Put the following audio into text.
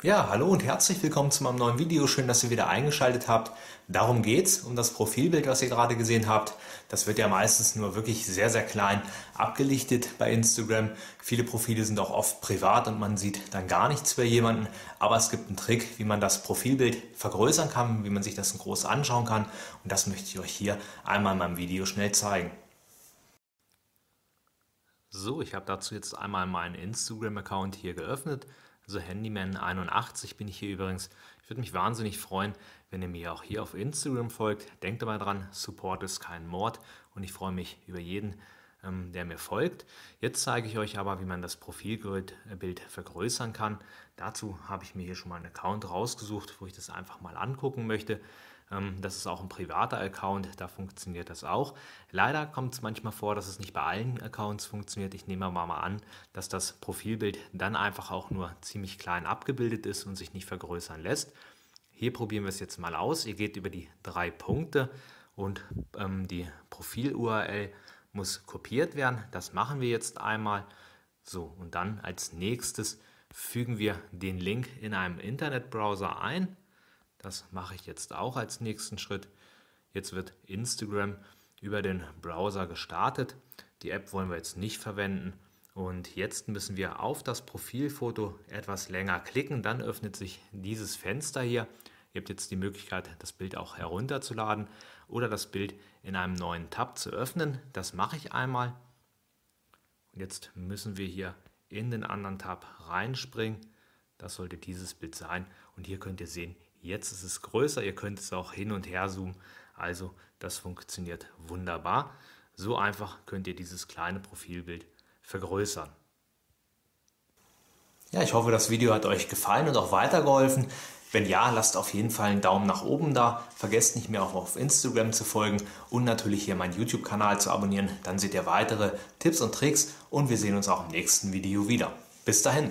Ja, hallo und herzlich willkommen zu meinem neuen Video. Schön, dass ihr wieder eingeschaltet habt. Darum geht's, um das Profilbild, was ihr gerade gesehen habt. Das wird ja meistens nur wirklich sehr, sehr klein abgelichtet bei Instagram. Viele Profile sind auch oft privat und man sieht dann gar nichts bei jemanden. Aber es gibt einen Trick, wie man das Profilbild vergrößern kann, wie man sich das groß anschauen kann. Und das möchte ich euch hier einmal in meinem Video schnell zeigen. So, ich habe dazu jetzt einmal meinen Instagram-Account hier geöffnet also Handyman81 bin ich hier übrigens. Ich würde mich wahnsinnig freuen, wenn ihr mir auch hier auf Instagram folgt. Denkt dabei dran, Support ist kein Mord und ich freue mich über jeden, der mir folgt. Jetzt zeige ich euch aber, wie man das Profilbild vergrößern kann. Dazu habe ich mir hier schon mal einen Account rausgesucht, wo ich das einfach mal angucken möchte. Ähm, das ist auch ein privater Account, da funktioniert das auch. Leider kommt es manchmal vor, dass es nicht bei allen Accounts funktioniert. Ich nehme aber mal an, dass das Profilbild dann einfach auch nur ziemlich klein abgebildet ist und sich nicht vergrößern lässt. Hier probieren wir es jetzt mal aus. Ihr geht über die drei Punkte und ähm, die Profil-URL muss kopiert werden. Das machen wir jetzt einmal. So, und dann als nächstes fügen wir den Link in einem Internetbrowser ein. Das mache ich jetzt auch als nächsten Schritt. Jetzt wird Instagram über den Browser gestartet. Die App wollen wir jetzt nicht verwenden. Und jetzt müssen wir auf das Profilfoto etwas länger klicken. Dann öffnet sich dieses Fenster hier. Habt jetzt die Möglichkeit, das Bild auch herunterzuladen oder das Bild in einem neuen Tab zu öffnen. Das mache ich einmal. Und jetzt müssen wir hier in den anderen Tab reinspringen. Das sollte dieses Bild sein. Und hier könnt ihr sehen, Jetzt ist es größer, ihr könnt es auch hin und her zoomen. Also das funktioniert wunderbar. So einfach könnt ihr dieses kleine Profilbild vergrößern. Ja, ich hoffe, das Video hat euch gefallen und auch weitergeholfen. Wenn ja, lasst auf jeden Fall einen Daumen nach oben da. Vergesst nicht mehr auch auf Instagram zu folgen und natürlich hier meinen YouTube-Kanal zu abonnieren. Dann seht ihr weitere Tipps und Tricks und wir sehen uns auch im nächsten Video wieder. Bis dahin.